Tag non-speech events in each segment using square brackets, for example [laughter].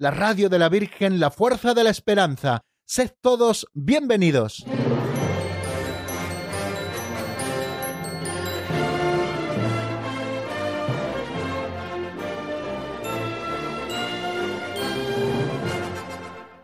la radio de la Virgen, la fuerza de la esperanza. Sed todos bienvenidos.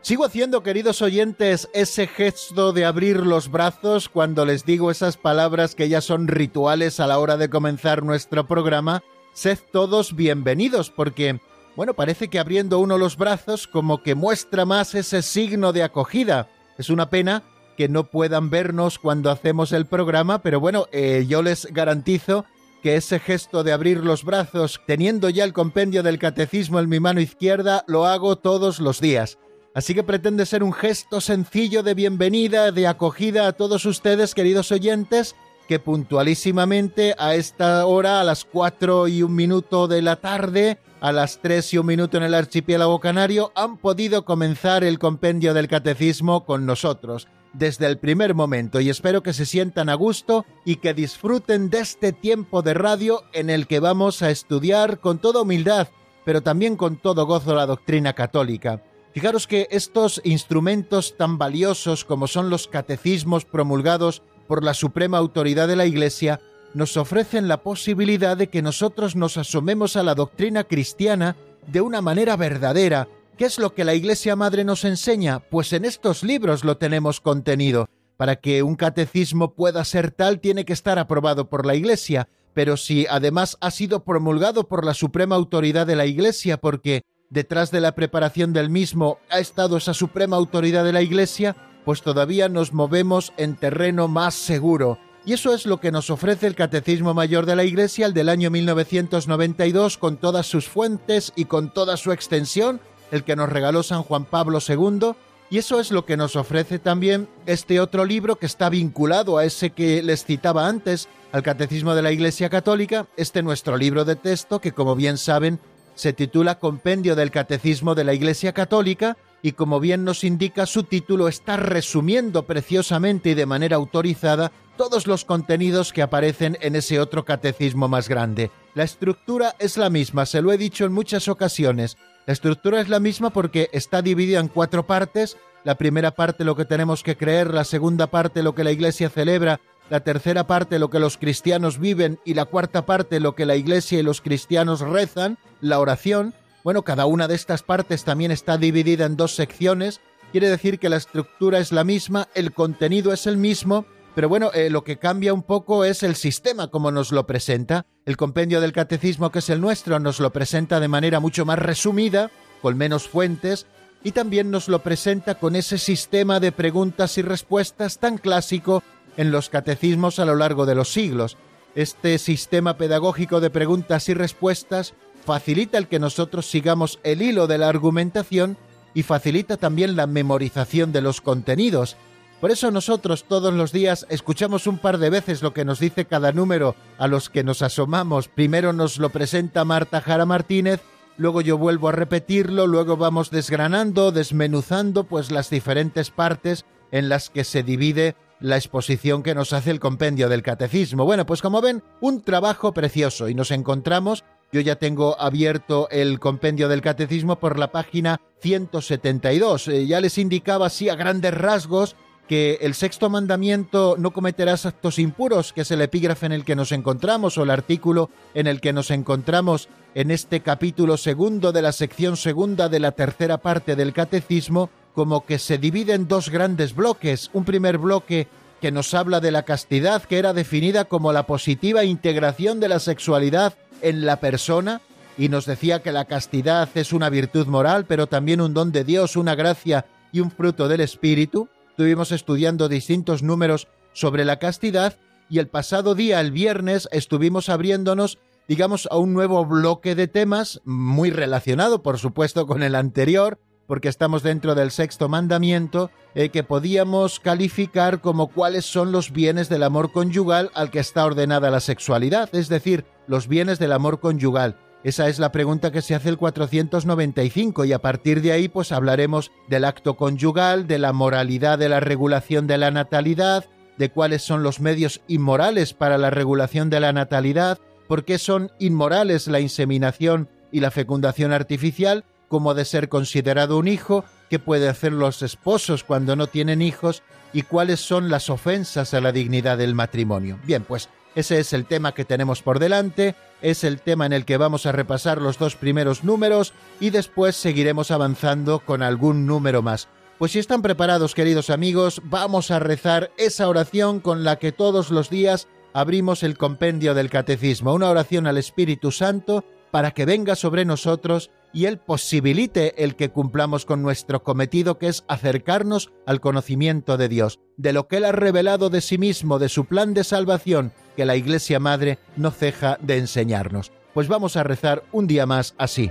Sigo haciendo, queridos oyentes, ese gesto de abrir los brazos cuando les digo esas palabras que ya son rituales a la hora de comenzar nuestro programa. Sed todos bienvenidos, porque, bueno, parece que abriendo uno los brazos como que muestra más ese signo de acogida. Es una pena que no puedan vernos cuando hacemos el programa, pero bueno, eh, yo les garantizo que ese gesto de abrir los brazos, teniendo ya el compendio del catecismo en mi mano izquierda, lo hago todos los días. Así que pretende ser un gesto sencillo de bienvenida, de acogida a todos ustedes, queridos oyentes, que puntualísimamente a esta hora, a las cuatro y un minuto de la tarde, a las tres y un minuto en el archipiélago canario, han podido comenzar el compendio del catecismo con nosotros desde el primer momento y espero que se sientan a gusto y que disfruten de este tiempo de radio en el que vamos a estudiar con toda humildad, pero también con todo gozo la doctrina católica. Fijaros que estos instrumentos tan valiosos como son los catecismos promulgados por la suprema autoridad de la Iglesia nos ofrecen la posibilidad de que nosotros nos asomemos a la doctrina cristiana de una manera verdadera. ¿Qué es lo que la Iglesia Madre nos enseña? Pues en estos libros lo tenemos contenido. Para que un catecismo pueda ser tal tiene que estar aprobado por la Iglesia, pero si además ha sido promulgado por la suprema autoridad de la Iglesia porque detrás de la preparación del mismo ha estado esa suprema autoridad de la Iglesia, pues todavía nos movemos en terreno más seguro. Y eso es lo que nos ofrece el Catecismo Mayor de la Iglesia, el del año 1992, con todas sus fuentes y con toda su extensión, el que nos regaló San Juan Pablo II, y eso es lo que nos ofrece también este otro libro que está vinculado a ese que les citaba antes, al Catecismo de la Iglesia Católica, este nuestro libro de texto que como bien saben se titula Compendio del Catecismo de la Iglesia Católica y como bien nos indica su título está resumiendo preciosamente y de manera autorizada todos los contenidos que aparecen en ese otro catecismo más grande. La estructura es la misma, se lo he dicho en muchas ocasiones. La estructura es la misma porque está dividida en cuatro partes. La primera parte lo que tenemos que creer, la segunda parte lo que la Iglesia celebra la tercera parte lo que los cristianos viven y la cuarta parte lo que la iglesia y los cristianos rezan, la oración. Bueno, cada una de estas partes también está dividida en dos secciones, quiere decir que la estructura es la misma, el contenido es el mismo, pero bueno, eh, lo que cambia un poco es el sistema como nos lo presenta. El compendio del catecismo que es el nuestro nos lo presenta de manera mucho más resumida, con menos fuentes, y también nos lo presenta con ese sistema de preguntas y respuestas tan clásico en los catecismos a lo largo de los siglos. Este sistema pedagógico de preguntas y respuestas facilita el que nosotros sigamos el hilo de la argumentación y facilita también la memorización de los contenidos. Por eso nosotros todos los días escuchamos un par de veces lo que nos dice cada número a los que nos asomamos. Primero nos lo presenta Marta Jara Martínez, luego yo vuelvo a repetirlo, luego vamos desgranando, desmenuzando pues las diferentes partes en las que se divide la exposición que nos hace el compendio del catecismo. Bueno, pues como ven, un trabajo precioso y nos encontramos, yo ya tengo abierto el compendio del catecismo por la página 172. Eh, ya les indicaba así a grandes rasgos que el sexto mandamiento no cometerás actos impuros, que es el epígrafe en el que nos encontramos o el artículo en el que nos encontramos en este capítulo segundo de la sección segunda de la tercera parte del catecismo, como que se divide en dos grandes bloques. Un primer bloque que nos habla de la castidad, que era definida como la positiva integración de la sexualidad en la persona, y nos decía que la castidad es una virtud moral, pero también un don de Dios, una gracia y un fruto del Espíritu. Estuvimos estudiando distintos números sobre la castidad y el pasado día, el viernes, estuvimos abriéndonos, digamos, a un nuevo bloque de temas, muy relacionado, por supuesto, con el anterior, porque estamos dentro del sexto mandamiento, eh, que podíamos calificar como cuáles son los bienes del amor conyugal al que está ordenada la sexualidad, es decir, los bienes del amor conyugal. Esa es la pregunta que se hace el 495 y a partir de ahí pues hablaremos del acto conyugal, de la moralidad de la regulación de la natalidad, de cuáles son los medios inmorales para la regulación de la natalidad, por qué son inmorales la inseminación y la fecundación artificial, cómo de ser considerado un hijo, qué puede hacer los esposos cuando no tienen hijos y cuáles son las ofensas a la dignidad del matrimonio. Bien, pues ese es el tema que tenemos por delante, es el tema en el que vamos a repasar los dos primeros números y después seguiremos avanzando con algún número más. Pues si están preparados, queridos amigos, vamos a rezar esa oración con la que todos los días abrimos el compendio del catecismo, una oración al Espíritu Santo para que venga sobre nosotros y Él posibilite el que cumplamos con nuestro cometido, que es acercarnos al conocimiento de Dios, de lo que Él ha revelado de sí mismo, de su plan de salvación, que la Iglesia Madre no ceja de enseñarnos. Pues vamos a rezar un día más así.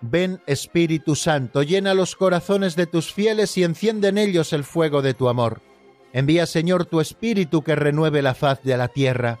Ven Espíritu Santo, llena los corazones de tus fieles y enciende en ellos el fuego de tu amor. Envía Señor tu Espíritu que renueve la faz de la tierra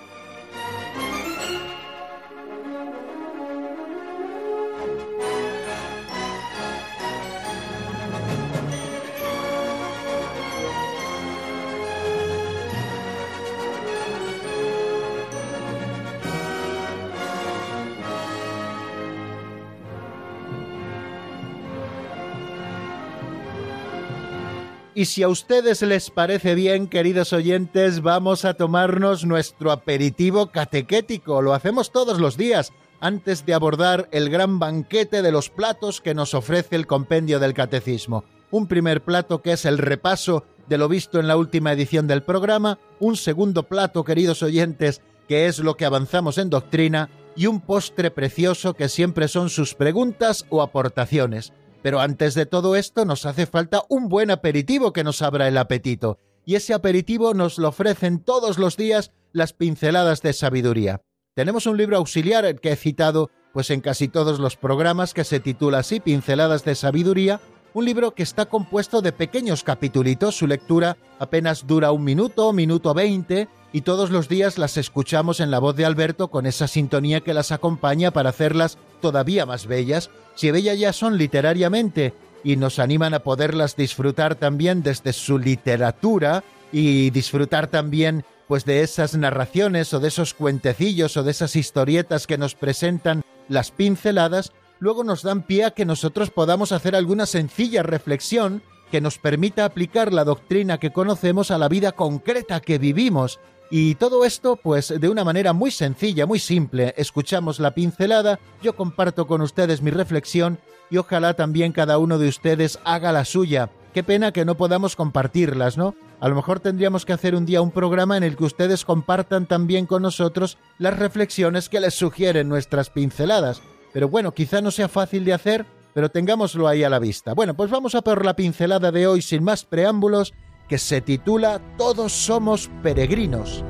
Y si a ustedes les parece bien, queridos oyentes, vamos a tomarnos nuestro aperitivo catequético. Lo hacemos todos los días, antes de abordar el gran banquete de los platos que nos ofrece el compendio del catecismo. Un primer plato que es el repaso de lo visto en la última edición del programa, un segundo plato, queridos oyentes, que es lo que avanzamos en doctrina, y un postre precioso que siempre son sus preguntas o aportaciones. Pero antes de todo esto nos hace falta un buen aperitivo que nos abra el apetito, y ese aperitivo nos lo ofrecen todos los días las pinceladas de sabiduría. Tenemos un libro auxiliar que he citado pues en casi todos los programas que se titula así Pinceladas de Sabiduría, un libro que está compuesto de pequeños capitulitos, su lectura apenas dura un minuto, minuto veinte, y todos los días las escuchamos en la voz de Alberto con esa sintonía que las acompaña para hacerlas todavía más bellas, si bellas ya son literariamente, y nos animan a poderlas disfrutar también desde su literatura y disfrutar también pues de esas narraciones o de esos cuentecillos o de esas historietas que nos presentan las pinceladas, luego nos dan pie a que nosotros podamos hacer alguna sencilla reflexión que nos permita aplicar la doctrina que conocemos a la vida concreta que vivimos y todo esto, pues de una manera muy sencilla, muy simple. Escuchamos la pincelada, yo comparto con ustedes mi reflexión y ojalá también cada uno de ustedes haga la suya. Qué pena que no podamos compartirlas, ¿no? A lo mejor tendríamos que hacer un día un programa en el que ustedes compartan también con nosotros las reflexiones que les sugieren nuestras pinceladas. Pero bueno, quizá no sea fácil de hacer, pero tengámoslo ahí a la vista. Bueno, pues vamos a por la pincelada de hoy sin más preámbulos que se titula Todos somos peregrinos.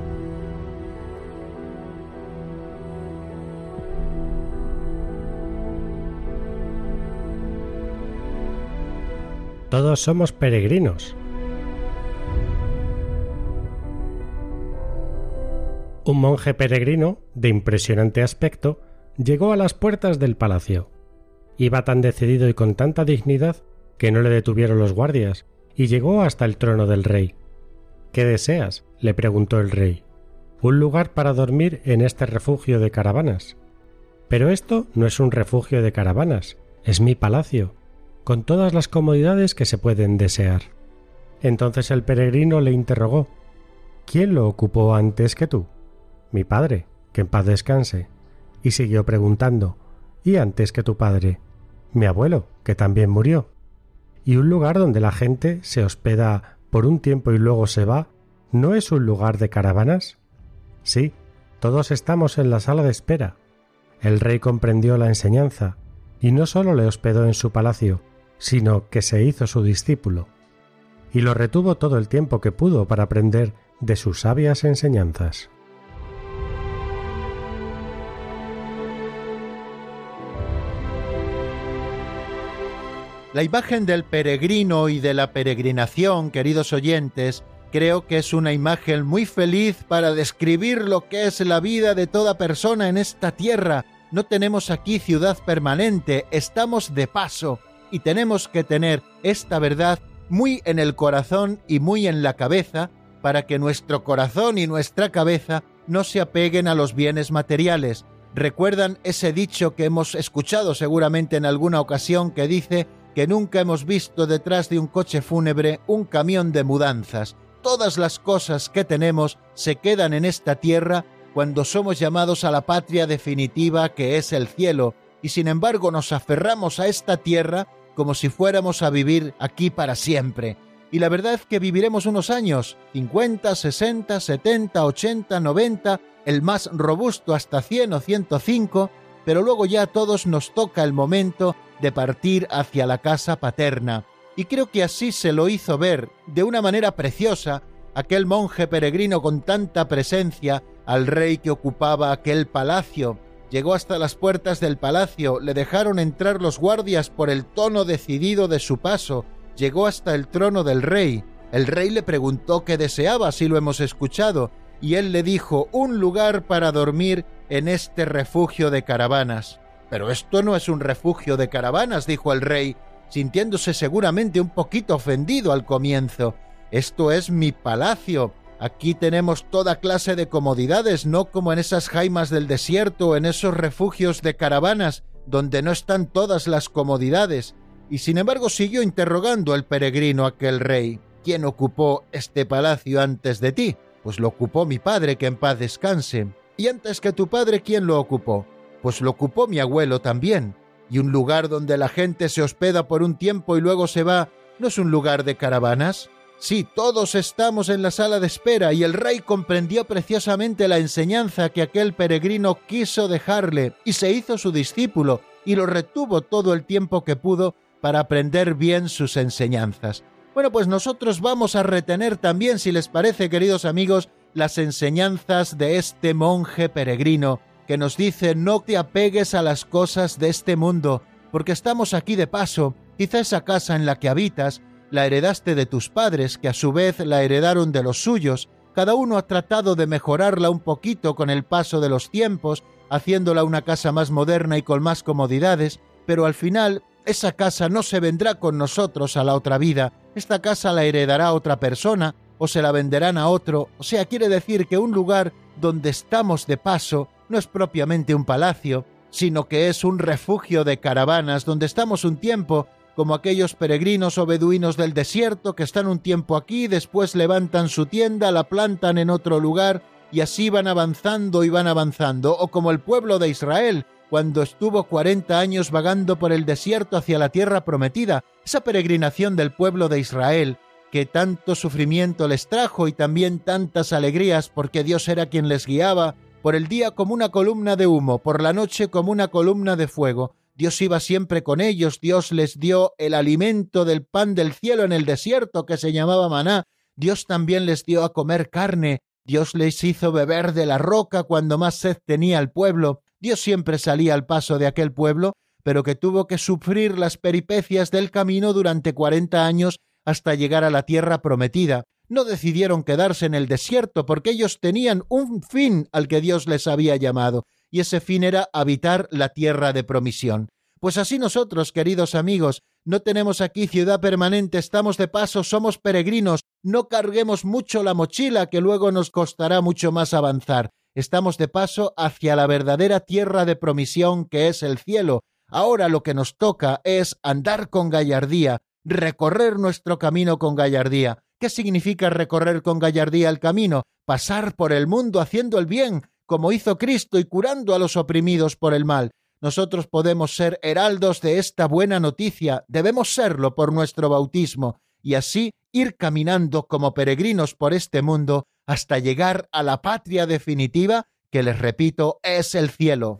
Todos somos peregrinos. Un monje peregrino, de impresionante aspecto, llegó a las puertas del palacio. Iba tan decidido y con tanta dignidad que no le detuvieron los guardias, y llegó hasta el trono del rey. ¿Qué deseas? le preguntó el rey. Un lugar para dormir en este refugio de caravanas. Pero esto no es un refugio de caravanas, es mi palacio, con todas las comodidades que se pueden desear. Entonces el peregrino le interrogó ¿Quién lo ocupó antes que tú? Mi padre, que en paz descanse. Y siguió preguntando ¿Y antes que tu padre? Mi abuelo, que también murió y un lugar donde la gente se hospeda por un tiempo y luego se va, ¿no es un lugar de caravanas? Sí, todos estamos en la sala de espera. El rey comprendió la enseñanza y no sólo le hospedó en su palacio, sino que se hizo su discípulo, y lo retuvo todo el tiempo que pudo para aprender de sus sabias enseñanzas. La imagen del peregrino y de la peregrinación, queridos oyentes, creo que es una imagen muy feliz para describir lo que es la vida de toda persona en esta tierra. No tenemos aquí ciudad permanente, estamos de paso y tenemos que tener esta verdad muy en el corazón y muy en la cabeza para que nuestro corazón y nuestra cabeza no se apeguen a los bienes materiales. Recuerdan ese dicho que hemos escuchado seguramente en alguna ocasión que dice que nunca hemos visto detrás de un coche fúnebre un camión de mudanzas. Todas las cosas que tenemos se quedan en esta tierra cuando somos llamados a la patria definitiva que es el cielo, y sin embargo nos aferramos a esta tierra como si fuéramos a vivir aquí para siempre. Y la verdad es que viviremos unos años, 50, 60, 70, 80, 90, el más robusto hasta 100 o 105, pero luego ya a todos nos toca el momento de partir hacia la casa paterna. Y creo que así se lo hizo ver, de una manera preciosa, aquel monje peregrino con tanta presencia al rey que ocupaba aquel palacio. Llegó hasta las puertas del palacio, le dejaron entrar los guardias por el tono decidido de su paso, llegó hasta el trono del rey. El rey le preguntó qué deseaba, si lo hemos escuchado, y él le dijo un lugar para dormir en este refugio de caravanas. Pero esto no es un refugio de caravanas, dijo el rey, sintiéndose seguramente un poquito ofendido al comienzo. Esto es mi palacio. Aquí tenemos toda clase de comodidades, no como en esas jaimas del desierto o en esos refugios de caravanas, donde no están todas las comodidades. Y sin embargo siguió interrogando el peregrino aquel rey. ¿Quién ocupó este palacio antes de ti? Pues lo ocupó mi padre, que en paz descanse. ¿Y antes que tu padre quién lo ocupó? Pues lo ocupó mi abuelo también, y un lugar donde la gente se hospeda por un tiempo y luego se va, ¿no es un lugar de caravanas? Sí, todos estamos en la sala de espera y el rey comprendió preciosamente la enseñanza que aquel peregrino quiso dejarle y se hizo su discípulo y lo retuvo todo el tiempo que pudo para aprender bien sus enseñanzas. Bueno, pues nosotros vamos a retener también, si les parece, queridos amigos, las enseñanzas de este monje peregrino que nos dice no te apegues a las cosas de este mundo, porque estamos aquí de paso, quizá esa casa en la que habitas la heredaste de tus padres, que a su vez la heredaron de los suyos, cada uno ha tratado de mejorarla un poquito con el paso de los tiempos, haciéndola una casa más moderna y con más comodidades, pero al final esa casa no se vendrá con nosotros a la otra vida, esta casa la heredará otra persona o se la venderán a otro, o sea, quiere decir que un lugar donde estamos de paso no es propiamente un palacio, sino que es un refugio de caravanas donde estamos un tiempo, como aquellos peregrinos o beduinos del desierto que están un tiempo aquí, después levantan su tienda, la plantan en otro lugar y así van avanzando y van avanzando, o como el pueblo de Israel, cuando estuvo cuarenta años vagando por el desierto hacia la tierra prometida, esa peregrinación del pueblo de Israel, que tanto sufrimiento les trajo y también tantas alegrías porque Dios era quien les guiaba, por el día como una columna de humo, por la noche como una columna de fuego. Dios iba siempre con ellos, Dios les dio el alimento del pan del cielo en el desierto que se llamaba maná, Dios también les dio a comer carne, Dios les hizo beber de la roca cuando más sed tenía el pueblo, Dios siempre salía al paso de aquel pueblo, pero que tuvo que sufrir las peripecias del camino durante cuarenta años hasta llegar a la tierra prometida no decidieron quedarse en el desierto porque ellos tenían un fin al que Dios les había llamado, y ese fin era habitar la tierra de promisión. Pues así nosotros, queridos amigos, no tenemos aquí ciudad permanente, estamos de paso, somos peregrinos, no carguemos mucho la mochila que luego nos costará mucho más avanzar. Estamos de paso hacia la verdadera tierra de promisión que es el cielo. Ahora lo que nos toca es andar con gallardía, recorrer nuestro camino con gallardía. ¿Qué significa recorrer con gallardía el camino? Pasar por el mundo haciendo el bien, como hizo Cristo y curando a los oprimidos por el mal. Nosotros podemos ser heraldos de esta buena noticia, debemos serlo por nuestro bautismo, y así ir caminando como peregrinos por este mundo hasta llegar a la patria definitiva, que les repito, es el cielo.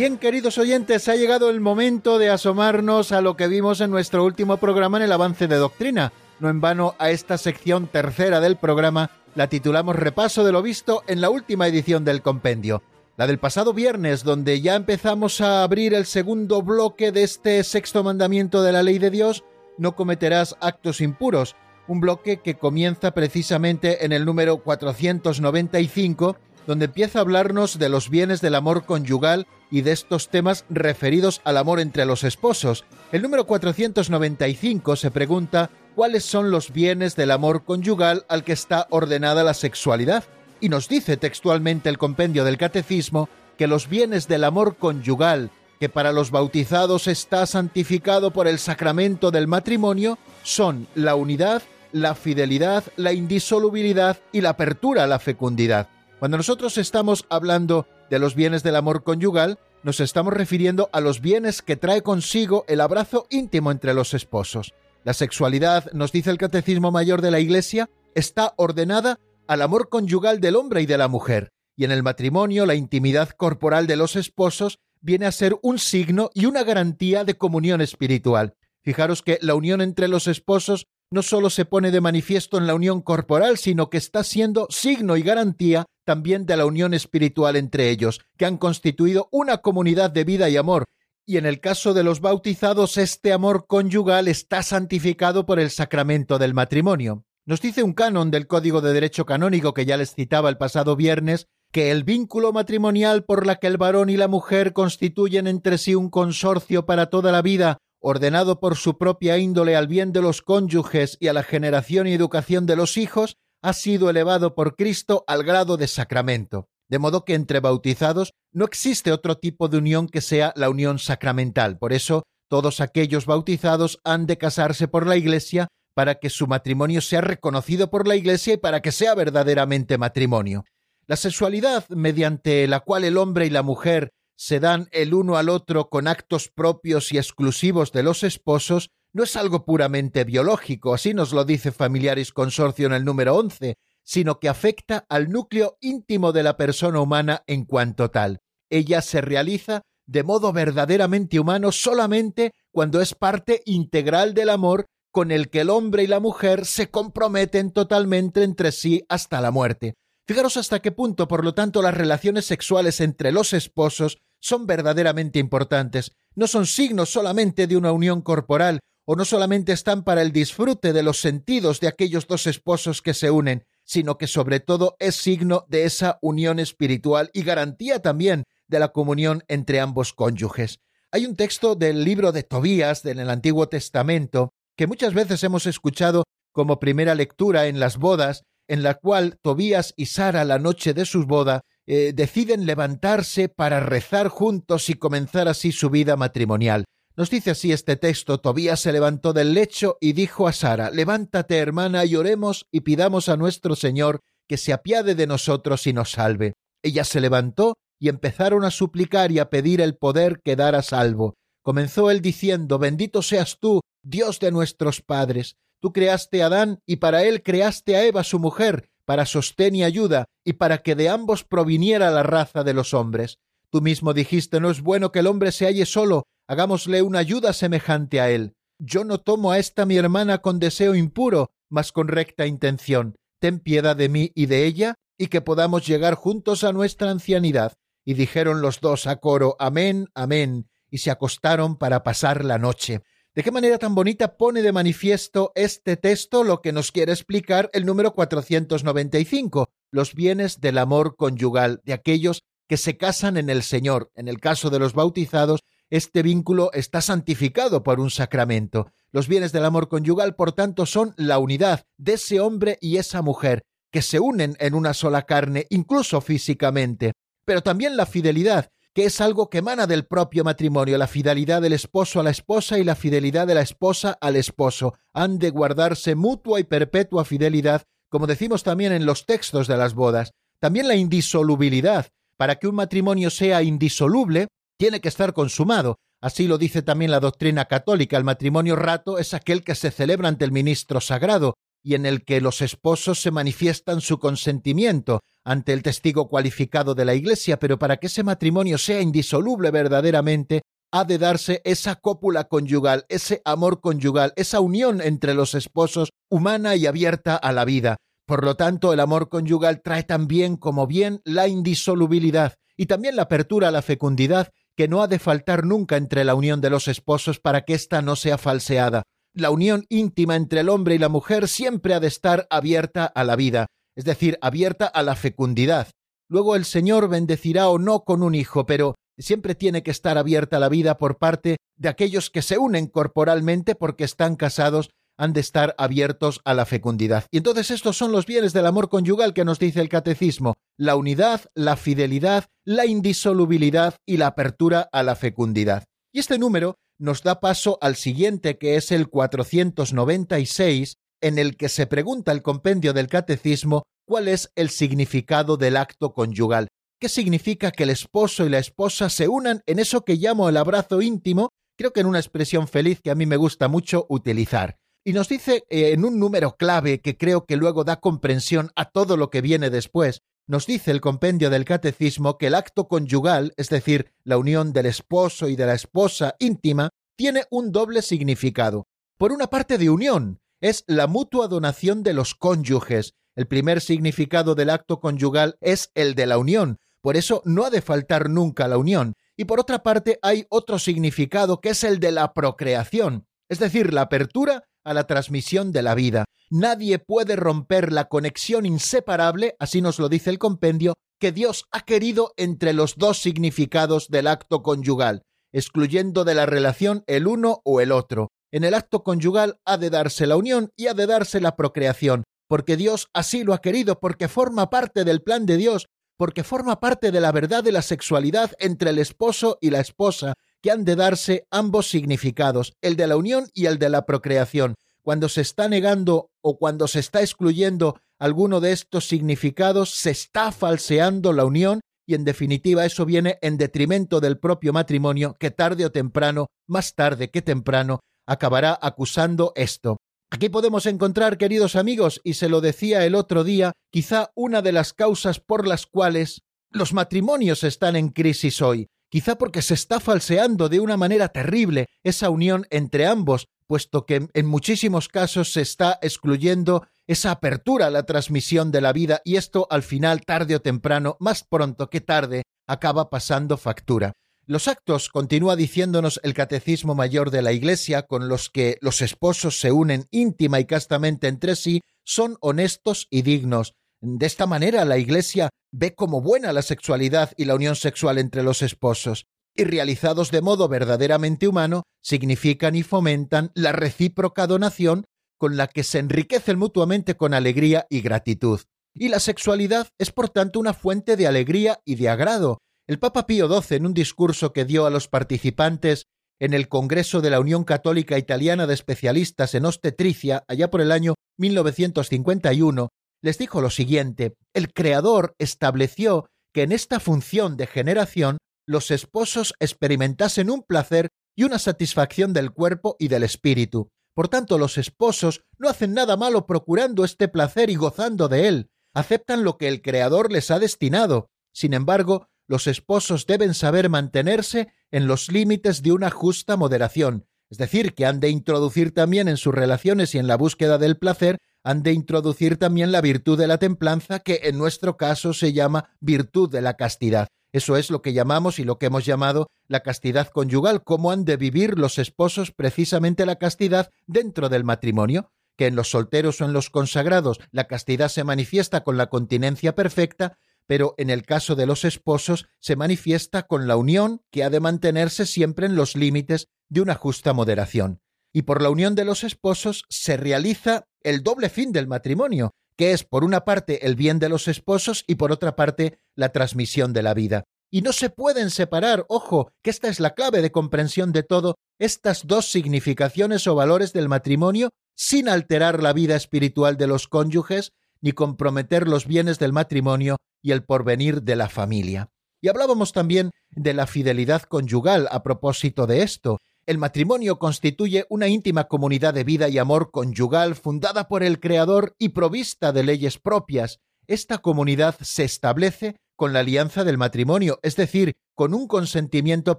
Bien, queridos oyentes, ha llegado el momento de asomarnos a lo que vimos en nuestro último programa en el avance de doctrina. No en vano a esta sección tercera del programa la titulamos Repaso de lo visto en la última edición del compendio. La del pasado viernes, donde ya empezamos a abrir el segundo bloque de este sexto mandamiento de la ley de Dios, no cometerás actos impuros, un bloque que comienza precisamente en el número 495, donde empieza a hablarnos de los bienes del amor conyugal y de estos temas referidos al amor entre los esposos. El número 495 se pregunta cuáles son los bienes del amor conyugal al que está ordenada la sexualidad. Y nos dice textualmente el compendio del Catecismo que los bienes del amor conyugal, que para los bautizados está santificado por el sacramento del matrimonio, son la unidad, la fidelidad, la indisolubilidad y la apertura a la fecundidad. Cuando nosotros estamos hablando de los bienes del amor conyugal, nos estamos refiriendo a los bienes que trae consigo el abrazo íntimo entre los esposos. La sexualidad, nos dice el Catecismo Mayor de la Iglesia, está ordenada al amor conyugal del hombre y de la mujer, y en el matrimonio la intimidad corporal de los esposos viene a ser un signo y una garantía de comunión espiritual. Fijaros que la unión entre los esposos no solo se pone de manifiesto en la unión corporal, sino que está siendo signo y garantía también de la unión espiritual entre ellos, que han constituido una comunidad de vida y amor, y en el caso de los bautizados este amor conyugal está santificado por el sacramento del matrimonio. Nos dice un canon del Código de Derecho Canónico que ya les citaba el pasado viernes, que el vínculo matrimonial por la que el varón y la mujer constituyen entre sí un consorcio para toda la vida ordenado por su propia índole al bien de los cónyuges y a la generación y educación de los hijos, ha sido elevado por Cristo al grado de sacramento. De modo que entre bautizados no existe otro tipo de unión que sea la unión sacramental. Por eso, todos aquellos bautizados han de casarse por la Iglesia para que su matrimonio sea reconocido por la Iglesia y para que sea verdaderamente matrimonio. La sexualidad mediante la cual el hombre y la mujer se dan el uno al otro con actos propios y exclusivos de los esposos, no es algo puramente biológico, así nos lo dice Familiaris Consorcio en el número 11, sino que afecta al núcleo íntimo de la persona humana en cuanto tal. Ella se realiza de modo verdaderamente humano solamente cuando es parte integral del amor con el que el hombre y la mujer se comprometen totalmente entre sí hasta la muerte. Fijaros hasta qué punto, por lo tanto, las relaciones sexuales entre los esposos son verdaderamente importantes. No son signos solamente de una unión corporal, o no solamente están para el disfrute de los sentidos de aquellos dos esposos que se unen, sino que sobre todo es signo de esa unión espiritual y garantía también de la comunión entre ambos cónyuges. Hay un texto del libro de Tobías en el Antiguo Testamento que muchas veces hemos escuchado como primera lectura en las bodas, en la cual Tobías y Sara la noche de su boda eh, deciden levantarse para rezar juntos y comenzar así su vida matrimonial. Nos dice así este texto, Tobías se levantó del lecho y dijo a Sara, levántate hermana y oremos y pidamos a nuestro Señor que se apiade de nosotros y nos salve. Ella se levantó y empezaron a suplicar y a pedir el poder que a salvo. Comenzó él diciendo, bendito seas tú, Dios de nuestros padres. Tú creaste a Adán y para él creaste a Eva su mujer, para sostén y ayuda, y para que de ambos proviniera la raza de los hombres. Tú mismo dijiste, no es bueno que el hombre se halle solo, hagámosle una ayuda semejante a él. Yo no tomo a esta mi hermana con deseo impuro, mas con recta intención. Ten piedad de mí y de ella, y que podamos llegar juntos a nuestra ancianidad. Y dijeron los dos a coro, Amén, amén, y se acostaron para pasar la noche. ¿De qué manera tan bonita pone de manifiesto este texto lo que nos quiere explicar el número 495, los bienes del amor conyugal de aquellos que se casan en el Señor? En el caso de los bautizados, este vínculo está santificado por un sacramento. Los bienes del amor conyugal, por tanto, son la unidad de ese hombre y esa mujer, que se unen en una sola carne, incluso físicamente, pero también la fidelidad, es algo que emana del propio matrimonio, la fidelidad del esposo a la esposa y la fidelidad de la esposa al esposo. Han de guardarse mutua y perpetua fidelidad, como decimos también en los textos de las bodas. También la indisolubilidad. Para que un matrimonio sea indisoluble, tiene que estar consumado. Así lo dice también la doctrina católica. El matrimonio rato es aquel que se celebra ante el ministro sagrado y en el que los esposos se manifiestan su consentimiento ante el testigo cualificado de la Iglesia, pero para que ese matrimonio sea indisoluble verdaderamente, ha de darse esa cópula conyugal, ese amor conyugal, esa unión entre los esposos humana y abierta a la vida. Por lo tanto, el amor conyugal trae también como bien la indisolubilidad y también la apertura a la fecundidad que no ha de faltar nunca entre la unión de los esposos para que ésta no sea falseada. La unión íntima entre el hombre y la mujer siempre ha de estar abierta a la vida, es decir, abierta a la fecundidad. Luego el Señor bendecirá o no con un hijo, pero siempre tiene que estar abierta la vida por parte de aquellos que se unen corporalmente porque están casados, han de estar abiertos a la fecundidad. Y entonces estos son los bienes del amor conyugal que nos dice el catecismo, la unidad, la fidelidad, la indisolubilidad y la apertura a la fecundidad. Y este número nos da paso al siguiente, que es el 496, en el que se pregunta el compendio del catecismo cuál es el significado del acto conyugal. ¿Qué significa que el esposo y la esposa se unan en eso que llamo el abrazo íntimo? Creo que en una expresión feliz que a mí me gusta mucho utilizar. Y nos dice eh, en un número clave que creo que luego da comprensión a todo lo que viene después, nos dice el compendio del catecismo que el acto conyugal, es decir, la unión del esposo y de la esposa íntima, tiene un doble significado. Por una parte de unión, es la mutua donación de los cónyuges. El primer significado del acto conyugal es el de la unión, por eso no ha de faltar nunca la unión. Y por otra parte hay otro significado que es el de la procreación, es decir, la apertura a la transmisión de la vida. Nadie puede romper la conexión inseparable, así nos lo dice el compendio, que Dios ha querido entre los dos significados del acto conyugal, excluyendo de la relación el uno o el otro. En el acto conyugal ha de darse la unión y ha de darse la procreación, porque Dios así lo ha querido, porque forma parte del plan de Dios, porque forma parte de la verdad de la sexualidad entre el esposo y la esposa, que han de darse ambos significados, el de la unión y el de la procreación. Cuando se está negando o cuando se está excluyendo alguno de estos significados, se está falseando la unión y en definitiva eso viene en detrimento del propio matrimonio que tarde o temprano, más tarde que temprano, acabará acusando esto. Aquí podemos encontrar, queridos amigos, y se lo decía el otro día, quizá una de las causas por las cuales los matrimonios están en crisis hoy, quizá porque se está falseando de una manera terrible esa unión entre ambos, puesto que en muchísimos casos se está excluyendo esa apertura a la transmisión de la vida y esto al final, tarde o temprano, más pronto que tarde, acaba pasando factura. Los actos, continúa diciéndonos el Catecismo Mayor de la Iglesia, con los que los esposos se unen íntima y castamente entre sí, son honestos y dignos. De esta manera la Iglesia ve como buena la sexualidad y la unión sexual entre los esposos, y realizados de modo verdaderamente humano, significan y fomentan la recíproca donación con la que se enriquecen mutuamente con alegría y gratitud. Y la sexualidad es por tanto una fuente de alegría y de agrado, el Papa Pío XII, en un discurso que dio a los participantes en el Congreso de la Unión Católica Italiana de Especialistas en Obstetricia, allá por el año 1951, les dijo lo siguiente, el Creador estableció que en esta función de generación los esposos experimentasen un placer y una satisfacción del cuerpo y del espíritu. Por tanto, los esposos no hacen nada malo procurando este placer y gozando de él, aceptan lo que el Creador les ha destinado. Sin embargo, los esposos deben saber mantenerse en los límites de una justa moderación, es decir, que han de introducir también en sus relaciones y en la búsqueda del placer, han de introducir también la virtud de la templanza, que en nuestro caso se llama virtud de la castidad. Eso es lo que llamamos y lo que hemos llamado la castidad conyugal, cómo han de vivir los esposos precisamente la castidad dentro del matrimonio, que en los solteros o en los consagrados la castidad se manifiesta con la continencia perfecta, pero en el caso de los esposos se manifiesta con la unión que ha de mantenerse siempre en los límites de una justa moderación. Y por la unión de los esposos se realiza el doble fin del matrimonio, que es por una parte el bien de los esposos y por otra parte la transmisión de la vida. Y no se pueden separar, ojo, que esta es la clave de comprensión de todo, estas dos significaciones o valores del matrimonio sin alterar la vida espiritual de los cónyuges ni comprometer los bienes del matrimonio y el porvenir de la familia. Y hablábamos también de la fidelidad conyugal a propósito de esto. El matrimonio constituye una íntima comunidad de vida y amor conyugal fundada por el Creador y provista de leyes propias. esta comunidad se establece con la alianza del matrimonio, es decir, con un consentimiento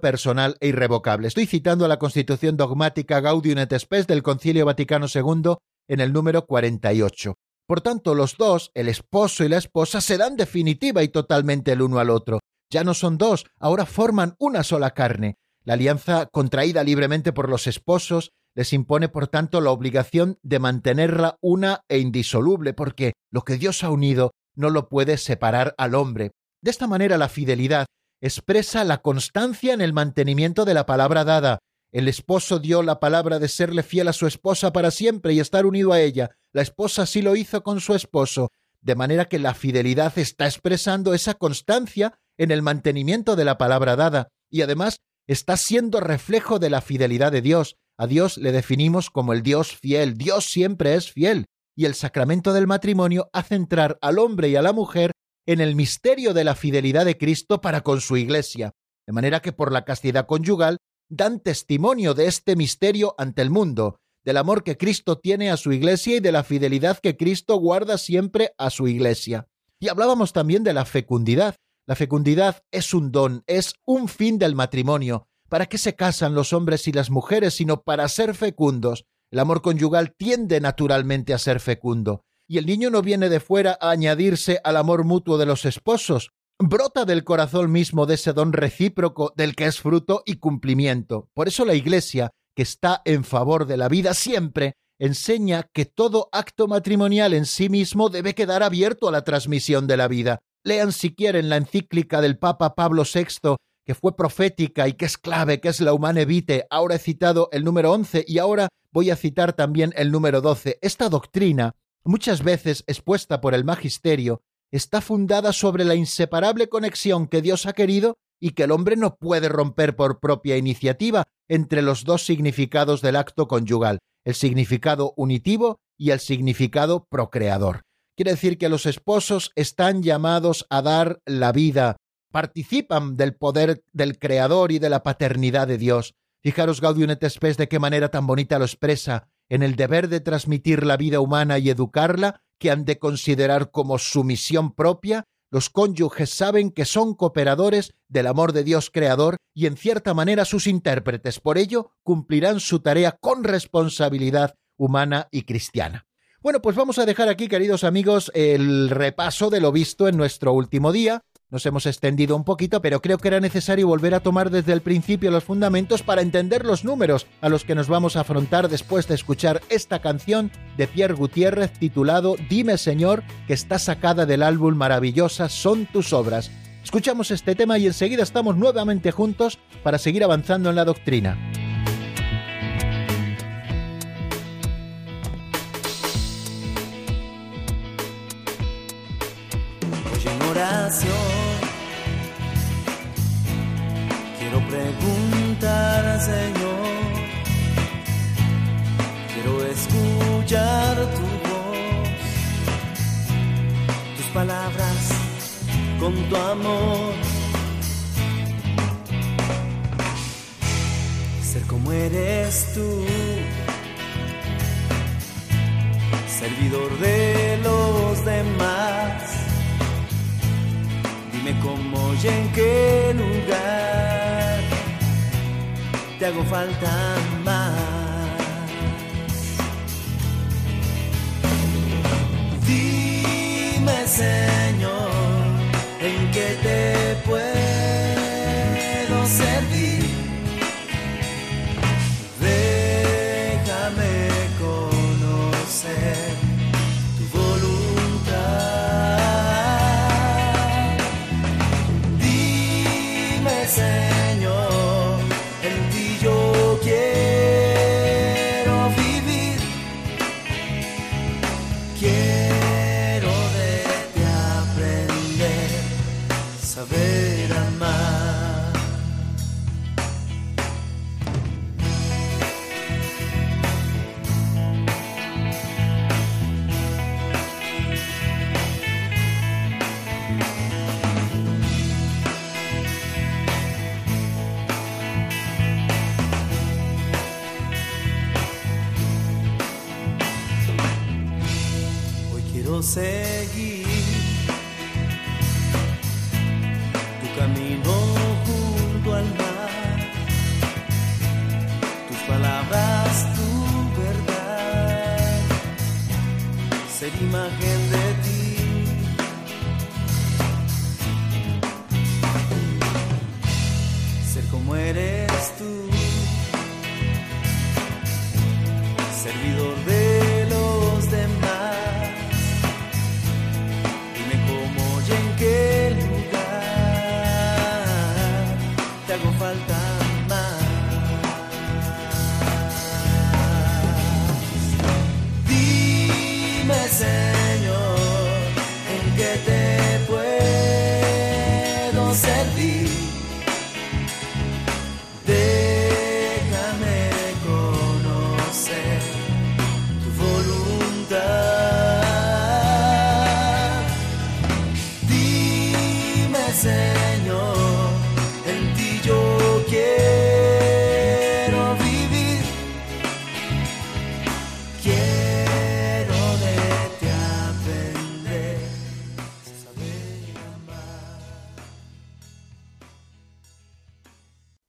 personal e irrevocable. Estoy citando a la Constitución dogmática Gaudium et Spes del Concilio Vaticano II en el número 48. Por tanto, los dos, el esposo y la esposa, se dan definitiva y totalmente el uno al otro. Ya no son dos, ahora forman una sola carne. La alianza contraída libremente por los esposos les impone, por tanto, la obligación de mantenerla una e indisoluble, porque lo que Dios ha unido no lo puede separar al hombre. De esta manera la fidelidad expresa la constancia en el mantenimiento de la palabra dada. El esposo dio la palabra de serle fiel a su esposa para siempre y estar unido a ella. La esposa sí lo hizo con su esposo, de manera que la fidelidad está expresando esa constancia en el mantenimiento de la palabra dada y además está siendo reflejo de la fidelidad de Dios. A Dios le definimos como el Dios fiel. Dios siempre es fiel. Y el sacramento del matrimonio hace entrar al hombre y a la mujer en el misterio de la fidelidad de Cristo para con su Iglesia, de manera que por la castidad conyugal dan testimonio de este misterio ante el mundo, del amor que Cristo tiene a su Iglesia y de la fidelidad que Cristo guarda siempre a su Iglesia. Y hablábamos también de la fecundidad. La fecundidad es un don, es un fin del matrimonio. ¿Para qué se casan los hombres y las mujeres sino para ser fecundos? El amor conyugal tiende naturalmente a ser fecundo y el niño no viene de fuera a añadirse al amor mutuo de los esposos, brota del corazón mismo de ese don recíproco del que es fruto y cumplimiento. Por eso la Iglesia, que está en favor de la vida siempre, enseña que todo acto matrimonial en sí mismo debe quedar abierto a la transmisión de la vida. Lean si quieren la encíclica del Papa Pablo VI, que fue profética y que es clave, que es la Humane Vitae. Ahora he citado el número 11 y ahora voy a citar también el número 12. Esta doctrina muchas veces expuesta por el magisterio, está fundada sobre la inseparable conexión que Dios ha querido y que el hombre no puede romper por propia iniciativa entre los dos significados del acto conyugal, el significado unitivo y el significado procreador. Quiere decir que los esposos están llamados a dar la vida, participan del poder del Creador y de la paternidad de Dios. Fijaros Gaudium et Spes de qué manera tan bonita lo expresa en el deber de transmitir la vida humana y educarla, que han de considerar como su misión propia, los cónyuges saben que son cooperadores del amor de Dios Creador y en cierta manera sus intérpretes. Por ello, cumplirán su tarea con responsabilidad humana y cristiana. Bueno, pues vamos a dejar aquí, queridos amigos, el repaso de lo visto en nuestro último día. Nos hemos extendido un poquito, pero creo que era necesario volver a tomar desde el principio los fundamentos para entender los números a los que nos vamos a afrontar después de escuchar esta canción de Pierre Gutiérrez titulado Dime Señor, que está sacada del álbum Maravillosas son tus obras. Escuchamos este tema y enseguida estamos nuevamente juntos para seguir avanzando en la doctrina. Preguntar Señor, quiero escuchar tu voz, tus palabras con tu amor. Ser como eres tú, servidor de los demás. Dime cómo y en qué lugar te hago falta más. Dime, Señor,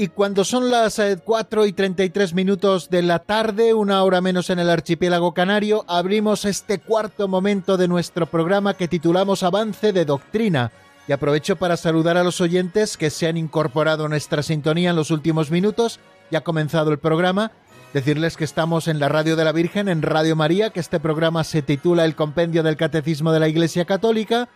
Y cuando son las 4 eh, y 33 minutos de la tarde, una hora menos en el archipiélago canario, abrimos este cuarto momento de nuestro programa que titulamos Avance de Doctrina. Y aprovecho para saludar a los oyentes que se han incorporado a nuestra sintonía en los últimos minutos. Ya ha comenzado el programa. Decirles que estamos en la Radio de la Virgen, en Radio María, que este programa se titula El Compendio del Catecismo de la Iglesia Católica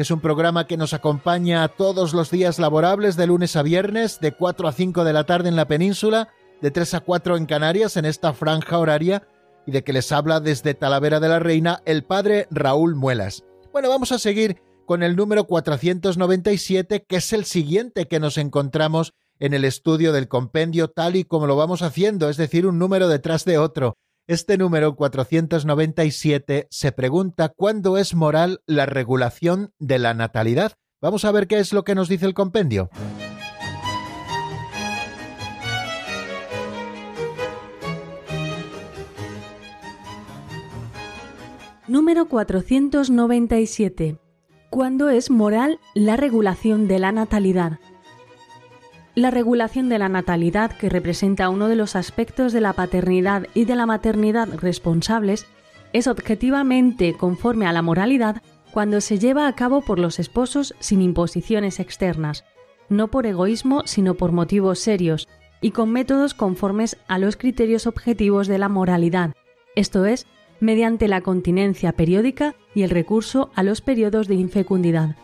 es un programa que nos acompaña todos los días laborables de lunes a viernes, de 4 a 5 de la tarde en la península, de 3 a 4 en Canarias, en esta franja horaria, y de que les habla desde Talavera de la Reina el padre Raúl Muelas. Bueno, vamos a seguir con el número 497, que es el siguiente que nos encontramos en el estudio del compendio tal y como lo vamos haciendo, es decir, un número detrás de otro. Este número 497 se pregunta cuándo es moral la regulación de la natalidad. Vamos a ver qué es lo que nos dice el compendio. Número 497. ¿Cuándo es moral la regulación de la natalidad? La regulación de la natalidad, que representa uno de los aspectos de la paternidad y de la maternidad responsables, es objetivamente conforme a la moralidad cuando se lleva a cabo por los esposos sin imposiciones externas, no por egoísmo sino por motivos serios, y con métodos conformes a los criterios objetivos de la moralidad, esto es, mediante la continencia periódica y el recurso a los periodos de infecundidad.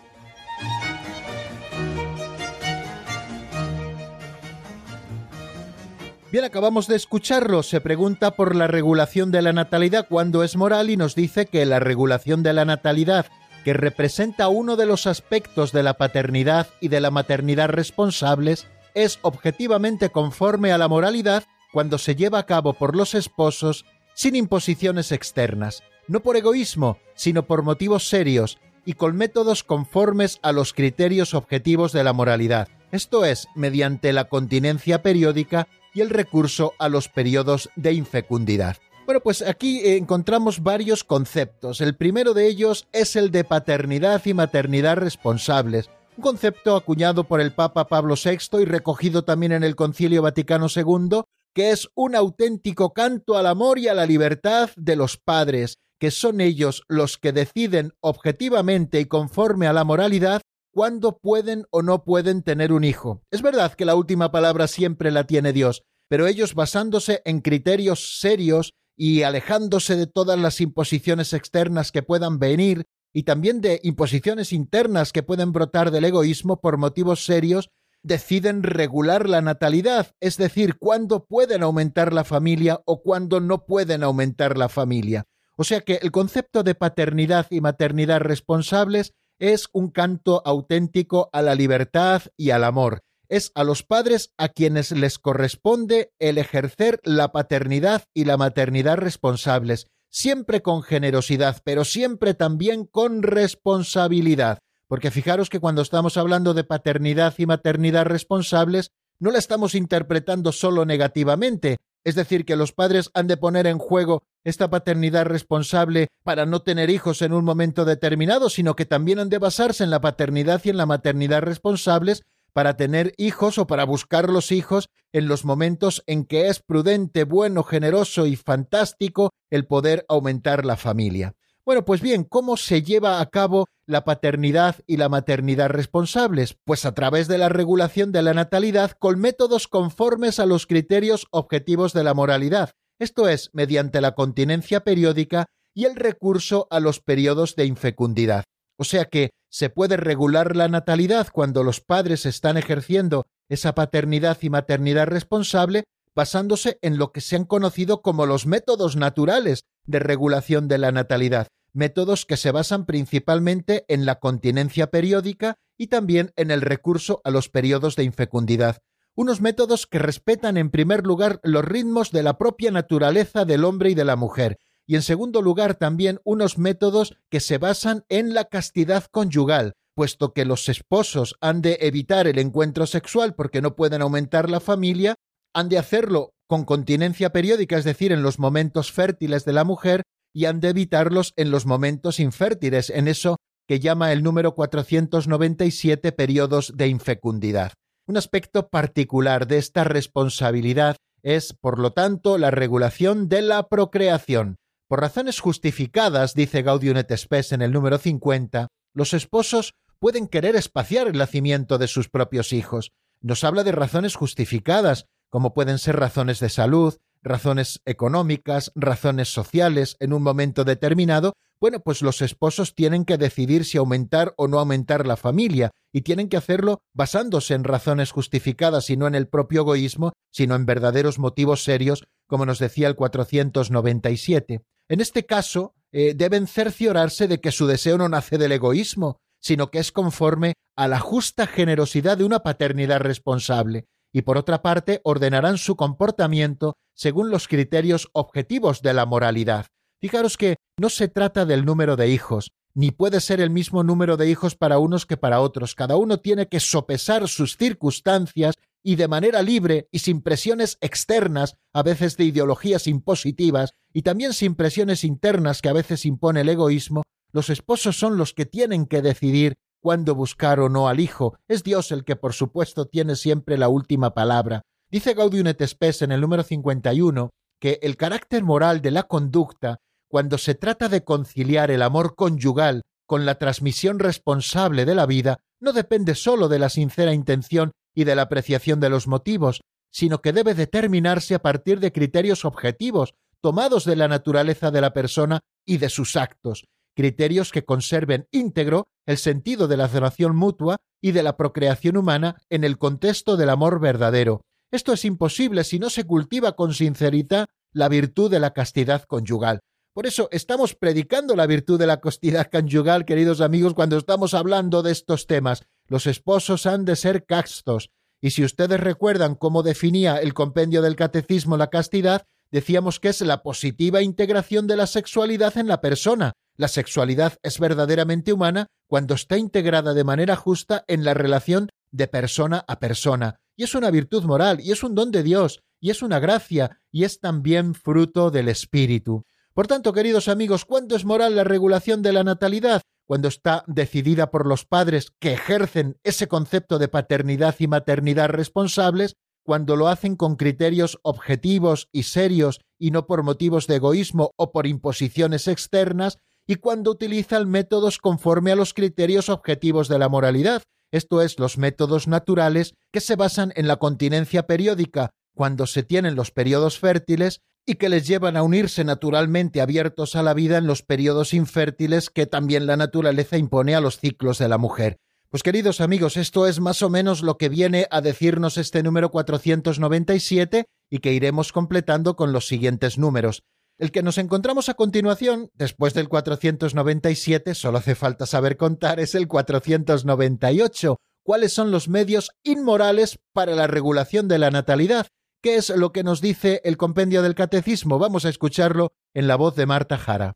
Bien, acabamos de escucharlo. Se pregunta por la regulación de la natalidad cuando es moral y nos dice que la regulación de la natalidad, que representa uno de los aspectos de la paternidad y de la maternidad responsables, es objetivamente conforme a la moralidad cuando se lleva a cabo por los esposos sin imposiciones externas, no por egoísmo, sino por motivos serios y con métodos conformes a los criterios objetivos de la moralidad, esto es, mediante la continencia periódica y el recurso a los periodos de infecundidad. Bueno, pues aquí encontramos varios conceptos. El primero de ellos es el de paternidad y maternidad responsables, un concepto acuñado por el Papa Pablo VI y recogido también en el Concilio Vaticano II, que es un auténtico canto al amor y a la libertad de los padres, que son ellos los que deciden objetivamente y conforme a la moralidad cuándo pueden o no pueden tener un hijo. Es verdad que la última palabra siempre la tiene Dios, pero ellos basándose en criterios serios y alejándose de todas las imposiciones externas que puedan venir y también de imposiciones internas que pueden brotar del egoísmo por motivos serios, deciden regular la natalidad, es decir, cuándo pueden aumentar la familia o cuándo no pueden aumentar la familia. O sea que el concepto de paternidad y maternidad responsables es un canto auténtico a la libertad y al amor. Es a los padres a quienes les corresponde el ejercer la paternidad y la maternidad responsables, siempre con generosidad, pero siempre también con responsabilidad. Porque fijaros que cuando estamos hablando de paternidad y maternidad responsables, no la estamos interpretando solo negativamente, es decir, que los padres han de poner en juego esta paternidad responsable para no tener hijos en un momento determinado, sino que también han de basarse en la paternidad y en la maternidad responsables para tener hijos o para buscar los hijos en los momentos en que es prudente, bueno, generoso y fantástico el poder aumentar la familia. Bueno, pues bien, ¿cómo se lleva a cabo la paternidad y la maternidad responsables? Pues a través de la regulación de la natalidad con métodos conformes a los criterios objetivos de la moralidad, esto es, mediante la continencia periódica y el recurso a los periodos de infecundidad. O sea que se puede regular la natalidad cuando los padres están ejerciendo esa paternidad y maternidad responsable basándose en lo que se han conocido como los métodos naturales de regulación de la natalidad, métodos que se basan principalmente en la continencia periódica y también en el recurso a los periodos de infecundidad. unos métodos que respetan en primer lugar los ritmos de la propia naturaleza del hombre y de la mujer, y en segundo lugar también unos métodos que se basan en la castidad conyugal, puesto que los esposos han de evitar el encuentro sexual porque no pueden aumentar la familia, han de hacerlo con continencia periódica, es decir, en los momentos fértiles de la mujer, y han de evitarlos en los momentos infértiles, en eso que llama el número 497 periodos de infecundidad. Un aspecto particular de esta responsabilidad es, por lo tanto, la regulación de la procreación. Por razones justificadas, dice Gaudium et Spes en el número 50, los esposos pueden querer espaciar el nacimiento de sus propios hijos. Nos habla de razones justificadas, como pueden ser razones de salud, razones económicas, razones sociales en un momento determinado, bueno, pues los esposos tienen que decidir si aumentar o no aumentar la familia, y tienen que hacerlo basándose en razones justificadas y no en el propio egoísmo, sino en verdaderos motivos serios, como nos decía el 497. En este caso, eh, deben cerciorarse de que su deseo no nace del egoísmo, sino que es conforme a la justa generosidad de una paternidad responsable, y por otra parte ordenarán su comportamiento según los criterios objetivos de la moralidad. Fijaros que no se trata del número de hijos, ni puede ser el mismo número de hijos para unos que para otros. Cada uno tiene que sopesar sus circunstancias y de manera libre y sin presiones externas, a veces de ideologías impositivas, y también sin presiones internas que a veces impone el egoísmo, los esposos son los que tienen que decidir cuándo buscar o no al hijo. Es Dios el que, por supuesto, tiene siempre la última palabra. Dice Gaudium et Spes en el número 51 que el carácter moral de la conducta cuando se trata de conciliar el amor conyugal con la transmisión responsable de la vida, no depende sólo de la sincera intención y de la apreciación de los motivos, sino que debe determinarse a partir de criterios objetivos, tomados de la naturaleza de la persona y de sus actos, criterios que conserven íntegro el sentido de la relación mutua y de la procreación humana en el contexto del amor verdadero. Esto es imposible si no se cultiva con sinceridad la virtud de la castidad conyugal. Por eso estamos predicando la virtud de la castidad conyugal, queridos amigos, cuando estamos hablando de estos temas. Los esposos han de ser castos. Y si ustedes recuerdan cómo definía el compendio del catecismo la castidad, decíamos que es la positiva integración de la sexualidad en la persona. La sexualidad es verdaderamente humana cuando está integrada de manera justa en la relación de persona a persona. Y es una virtud moral, y es un don de Dios, y es una gracia, y es también fruto del Espíritu. Por tanto, queridos amigos, ¿cuándo es moral la regulación de la natalidad? Cuando está decidida por los padres que ejercen ese concepto de paternidad y maternidad responsables, cuando lo hacen con criterios objetivos y serios y no por motivos de egoísmo o por imposiciones externas, y cuando utilizan métodos conforme a los criterios objetivos de la moralidad, esto es, los métodos naturales que se basan en la continencia periódica cuando se tienen los periodos fértiles y que les llevan a unirse naturalmente abiertos a la vida en los periodos infértiles que también la naturaleza impone a los ciclos de la mujer. Pues queridos amigos, esto es más o menos lo que viene a decirnos este número 497 y que iremos completando con los siguientes números. El que nos encontramos a continuación, después del 497, solo hace falta saber contar, es el 498. ¿Cuáles son los medios inmorales para la regulación de la natalidad? ¿Qué es lo que nos dice el compendio del catecismo? Vamos a escucharlo en la voz de Marta Jara.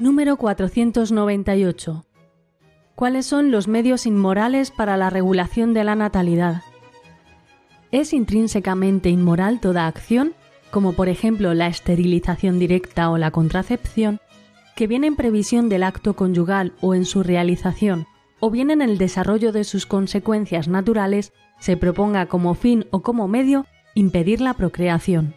Número 498. ¿Cuáles son los medios inmorales para la regulación de la natalidad? Es intrínsecamente inmoral toda acción, como por ejemplo la esterilización directa o la contracepción, que viene en previsión del acto conyugal o en su realización, o bien en el desarrollo de sus consecuencias naturales, se proponga como fin o como medio impedir la procreación.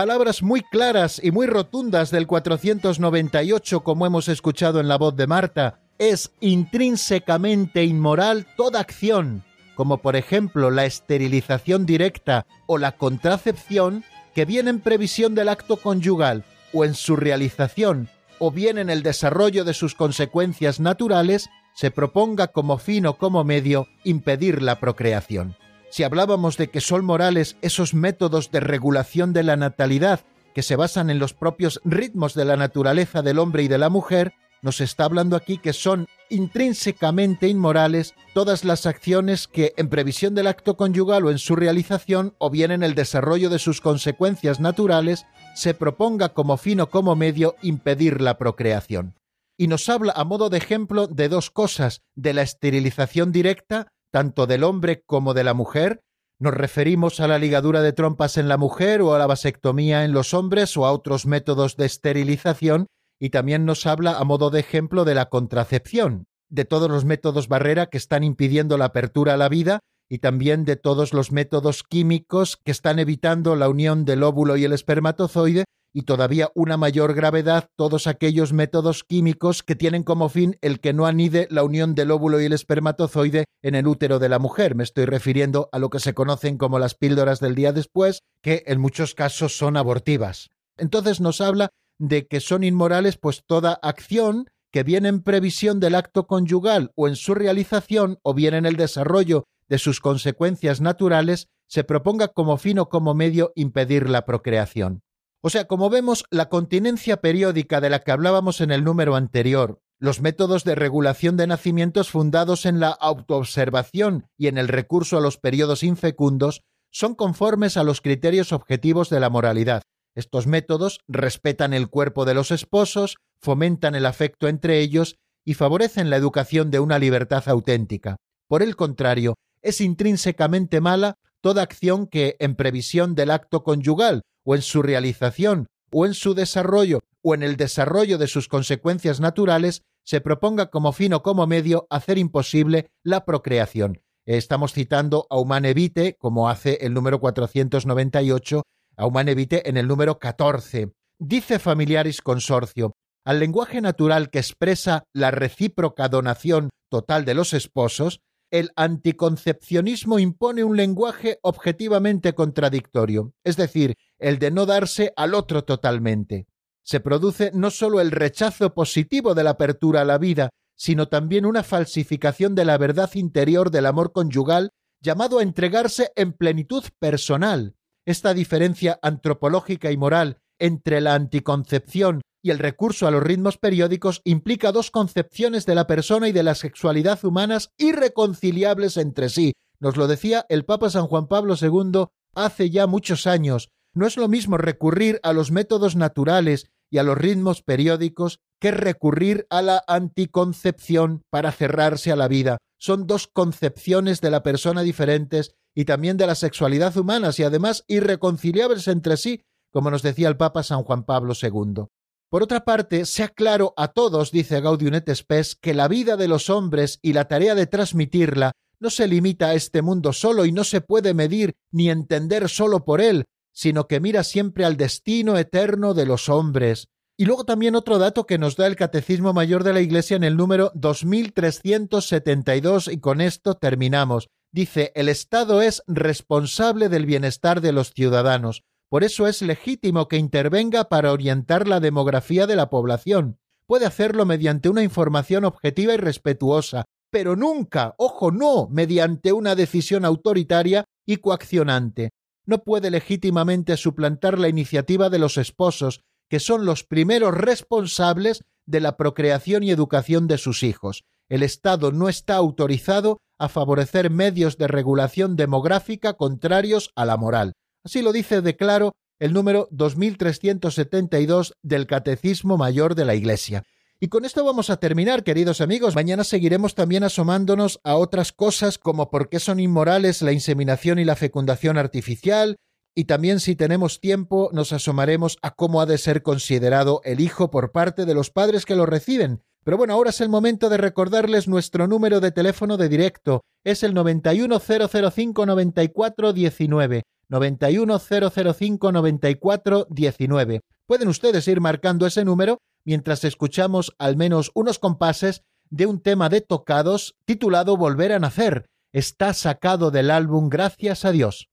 Palabras muy claras y muy rotundas del 498, como hemos escuchado en la voz de Marta. Es intrínsecamente inmoral toda acción, como por ejemplo la esterilización directa o la contracepción, que viene en previsión del acto conyugal o en su realización, o bien en el desarrollo de sus consecuencias naturales, se proponga como fin o como medio impedir la procreación. Si hablábamos de que son morales esos métodos de regulación de la natalidad que se basan en los propios ritmos de la naturaleza del hombre y de la mujer, nos está hablando aquí que son intrínsecamente inmorales todas las acciones que, en previsión del acto conyugal o en su realización, o bien en el desarrollo de sus consecuencias naturales, se proponga como fin o como medio impedir la procreación. Y nos habla a modo de ejemplo de dos cosas, de la esterilización directa, tanto del hombre como de la mujer, nos referimos a la ligadura de trompas en la mujer o a la vasectomía en los hombres o a otros métodos de esterilización y también nos habla a modo de ejemplo de la contracepción, de todos los métodos barrera que están impidiendo la apertura a la vida y también de todos los métodos químicos que están evitando la unión del óvulo y el espermatozoide y todavía una mayor gravedad todos aquellos métodos químicos que tienen como fin el que no anide la unión del óvulo y el espermatozoide en el útero de la mujer. Me estoy refiriendo a lo que se conocen como las píldoras del día después, que en muchos casos son abortivas. Entonces nos habla de que son inmorales pues toda acción que viene en previsión del acto conyugal o en su realización o bien en el desarrollo de sus consecuencias naturales se proponga como fin o como medio impedir la procreación. O sea, como vemos, la continencia periódica de la que hablábamos en el número anterior, los métodos de regulación de nacimientos fundados en la autoobservación y en el recurso a los periodos infecundos, son conformes a los criterios objetivos de la moralidad. Estos métodos respetan el cuerpo de los esposos, fomentan el afecto entre ellos y favorecen la educación de una libertad auténtica. Por el contrario, es intrínsecamente mala toda acción que, en previsión del acto conyugal o en su realización, o en su desarrollo, o en el desarrollo de sus consecuencias naturales, se proponga como fin o como medio hacer imposible la procreación. Estamos citando a Humane Vitae, como hace el número 498, a Humane Vitae en el número 14. Dice Familiaris Consorcio, al lenguaje natural que expresa la recíproca donación total de los esposos, el anticoncepcionismo impone un lenguaje objetivamente contradictorio, es decir, el de no darse al otro totalmente. Se produce no sólo el rechazo positivo de la apertura a la vida, sino también una falsificación de la verdad interior del amor conyugal llamado a entregarse en plenitud personal. Esta diferencia antropológica y moral entre la anticoncepción y el recurso a los ritmos periódicos implica dos concepciones de la persona y de la sexualidad humanas irreconciliables entre sí. Nos lo decía el Papa San Juan Pablo II hace ya muchos años. No es lo mismo recurrir a los métodos naturales y a los ritmos periódicos que recurrir a la anticoncepción para cerrarse a la vida. Son dos concepciones de la persona diferentes y también de la sexualidad humana y además irreconciliables entre sí, como nos decía el Papa San Juan Pablo II. Por otra parte, sea claro a todos, dice Gaudium et Spes, que la vida de los hombres y la tarea de transmitirla no se limita a este mundo solo y no se puede medir ni entender solo por él, sino que mira siempre al destino eterno de los hombres. Y luego también otro dato que nos da el Catecismo Mayor de la Iglesia en el número 2372 y con esto terminamos. Dice, el Estado es responsable del bienestar de los ciudadanos, por eso es legítimo que intervenga para orientar la demografía de la población. Puede hacerlo mediante una información objetiva y respetuosa, pero nunca, ojo, no, mediante una decisión autoritaria y coaccionante. No puede legítimamente suplantar la iniciativa de los esposos, que son los primeros responsables de la procreación y educación de sus hijos. El Estado no está autorizado a favorecer medios de regulación demográfica contrarios a la moral. Así lo dice de claro el número 2372 del Catecismo Mayor de la Iglesia. Y con esto vamos a terminar, queridos amigos. Mañana seguiremos también asomándonos a otras cosas como por qué son inmorales la inseminación y la fecundación artificial, y también si tenemos tiempo nos asomaremos a cómo ha de ser considerado el hijo por parte de los padres que lo reciben. Pero bueno, ahora es el momento de recordarles nuestro número de teléfono de directo. Es el 910059419. 910059419. Pueden ustedes ir marcando ese número mientras escuchamos al menos unos compases de un tema de tocados titulado Volver a Nacer. Está sacado del álbum Gracias a Dios.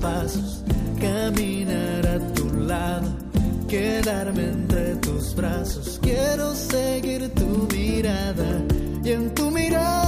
Pasos, caminar a tu lado, quedarme entre tus brazos. Quiero seguir tu mirada y en tu mirada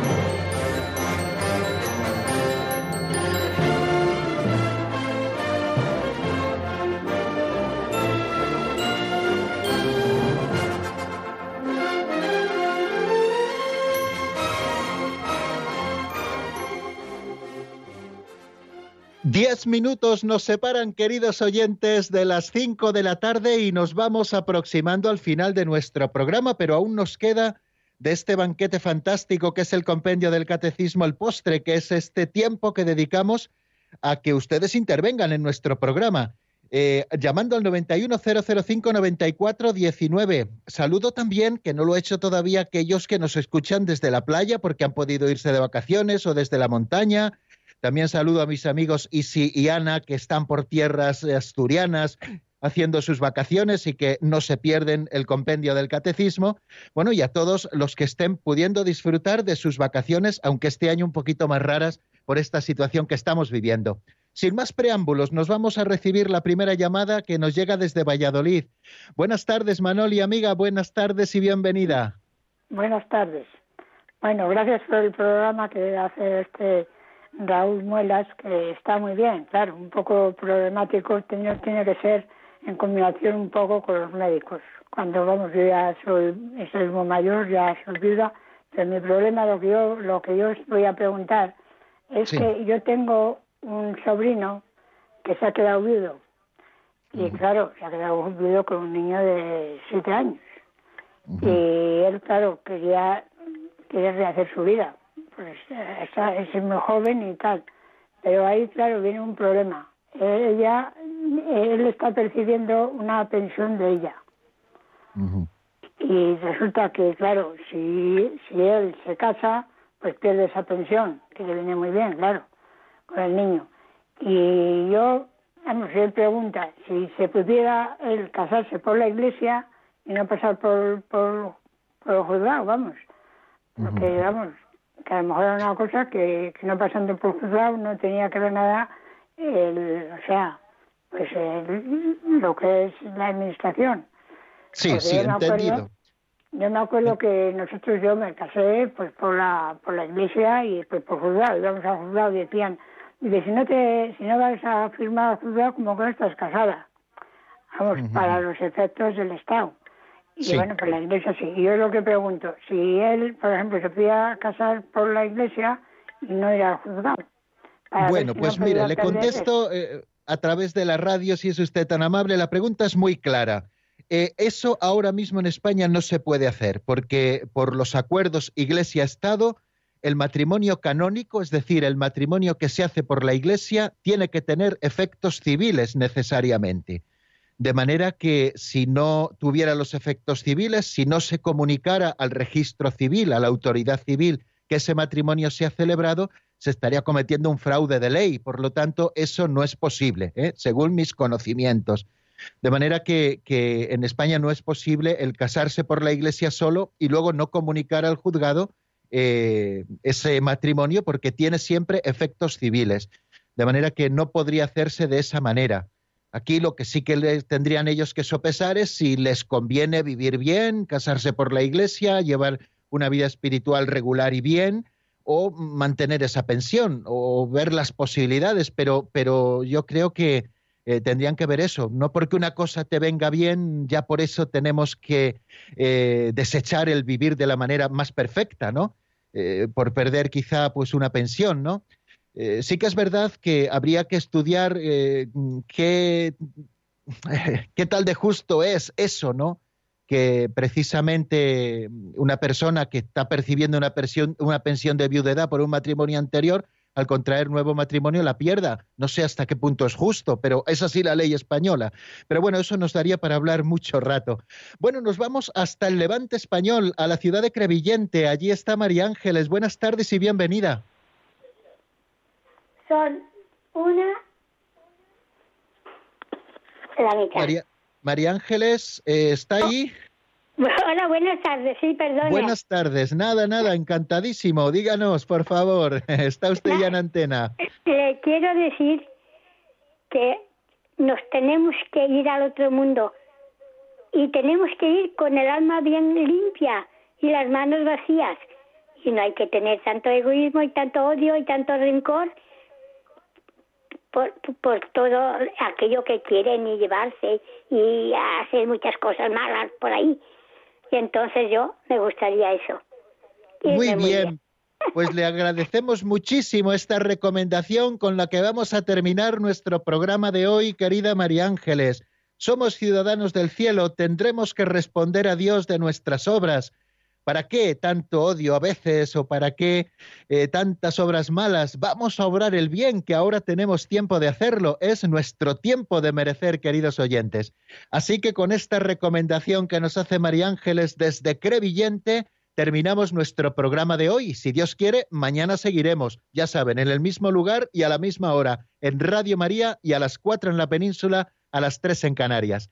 Diez minutos nos separan, queridos oyentes, de las cinco de la tarde y nos vamos aproximando al final de nuestro programa, pero aún nos queda de este banquete fantástico que es el compendio del catecismo, el postre, que es este tiempo que dedicamos a que ustedes intervengan en nuestro programa. Eh, llamando al 910059419. Saludo también, que no lo he hecho todavía, aquellos que nos escuchan desde la playa porque han podido irse de vacaciones o desde la montaña. También saludo a mis amigos Isi y Ana, que están por tierras asturianas haciendo sus vacaciones y que no se pierden el compendio del catecismo. Bueno, y a todos los que estén pudiendo disfrutar de sus vacaciones, aunque este año un poquito más raras por esta situación que estamos viviendo. Sin más preámbulos, nos vamos a recibir la primera llamada que nos llega desde Valladolid. Buenas tardes, Manoli, amiga, buenas tardes y bienvenida. Buenas tardes. Bueno, gracias por el programa que hace este Raúl Muelas, que está muy bien, claro, un poco problemático, tiene, tiene que ser en combinación un poco con los médicos. Cuando vamos, yo ya soy, soy muy mayor, ya se olvida, pero mi problema, lo que yo, lo que yo os voy a preguntar, es Sí. que yo tengo un sobrino que se ha quedado viudo. Y claro, se ha quedado viudo con un niño de siete años. Y él, claro, quería, quería rehacer su vida. Pues eh, está, es muy joven y tal. Pero ahí, claro, viene un problema. Ella, él está percibiendo una pensión de ella. Y resulta que, claro, si, si él se casa, pues pierde esa pensión, que le viene muy bien, claro, con el niño. Y yo, vamos, él pregunta, si se pudiera él casarse por la iglesia y no pasar por, por, por el juzgado, vamos. Porque, vamos, que a lo mejor era una cosa que, que no pasando por juzgado no tenía que ver nada, el, o sea, pues el- lo que es la administración. Sí, Porque sí, yo me acuerdo- entendido. Yo me acuerdo que nosotros, yo me casé pues por la por la iglesia y pues por juzgado, íbamos al juzgado y decían, dice, si no te, si no vas a firmar al juzgado como que no estás casada. Vamos, para los efectos del Estado. Y Sí. bueno, pues la iglesia sí. Y yo lo que pregunto, si él, por ejemplo, se podía casar por la iglesia no ir al juzgado. Bueno, pues mire, le contesto eh, a través de la radio, si es usted tan amable. La pregunta es muy clara. Eh, eso ahora mismo en España no se puede hacer, porque por los acuerdos Iglesia-Estado, el matrimonio canónico, es decir, el matrimonio que se hace por la Iglesia, tiene que tener efectos civiles necesariamente. De manera que si no tuviera los efectos civiles, si no se comunicara al registro civil, a la autoridad civil, que ese matrimonio se ha celebrado, se estaría cometiendo un fraude de ley. Por lo tanto, eso no es posible, ¿eh? según mis conocimientos. De manera que, en España no es posible el casarse por la Iglesia solo y luego no comunicar al juzgado eh, ese matrimonio porque tiene siempre efectos civiles. De manera que no podría hacerse de esa manera. Aquí lo que sí que tendrían ellos que sopesar es si les conviene vivir bien, casarse por la Iglesia, llevar una vida espiritual regular y bien, o mantener esa pensión, o ver las posibilidades. Pero, pero yo creo que eh, tendrían que ver eso. No porque una cosa te venga bien, ya por eso tenemos que eh, desechar el vivir de la manera más perfecta, ¿no? Eh, por perder quizá pues una pensión, ¿no? Sí que es verdad que habría que estudiar qué, [laughs] qué tal de justo es eso, ¿no? que precisamente una persona que está percibiendo una pensión, una pensión de viudedad por un matrimonio anterior al contraer nuevo matrimonio la pierda. No sé hasta qué punto es justo, pero es así la ley española. Pero bueno, eso nos daría para hablar mucho rato. Bueno, nos vamos hasta el Levante español, a la ciudad de Crevillente. Allí está María Ángeles. Buenas tardes y bienvenida. Son una... María, María Ángeles, eh, ¿está ahí? [laughs] Hola, buenas tardes, sí, perdón. Buenas tardes, nada, nada, encantadísimo. Díganos, por favor, [laughs] está usted ya en antena. Le quiero decir que nos tenemos que ir al otro mundo y tenemos que ir con el alma bien limpia y las manos vacías. Y no hay que tener tanto egoísmo y tanto odio y tanto rencor por, por todo aquello que quieren y llevarse y hacer muchas cosas malas por ahí. Y entonces yo me gustaría eso. Muy bien. Pues le agradecemos muchísimo esta recomendación con la que vamos a terminar nuestro programa de hoy, querida María Ángeles. Somos ciudadanos del cielo, tendremos que responder a Dios de nuestras obras. ¿Para qué tanto odio a veces o para qué eh, tantas obras malas? Vamos a obrar el bien, que ahora tenemos tiempo de hacerlo. Es nuestro tiempo de merecer, queridos oyentes. Así que con esta recomendación que nos hace María Ángeles desde Crevillente, terminamos nuestro programa de hoy. Si Dios quiere, mañana seguiremos, ya saben, en el mismo lugar y a la misma hora, en Radio María y a las cuatro en la península, a las tres en Canarias.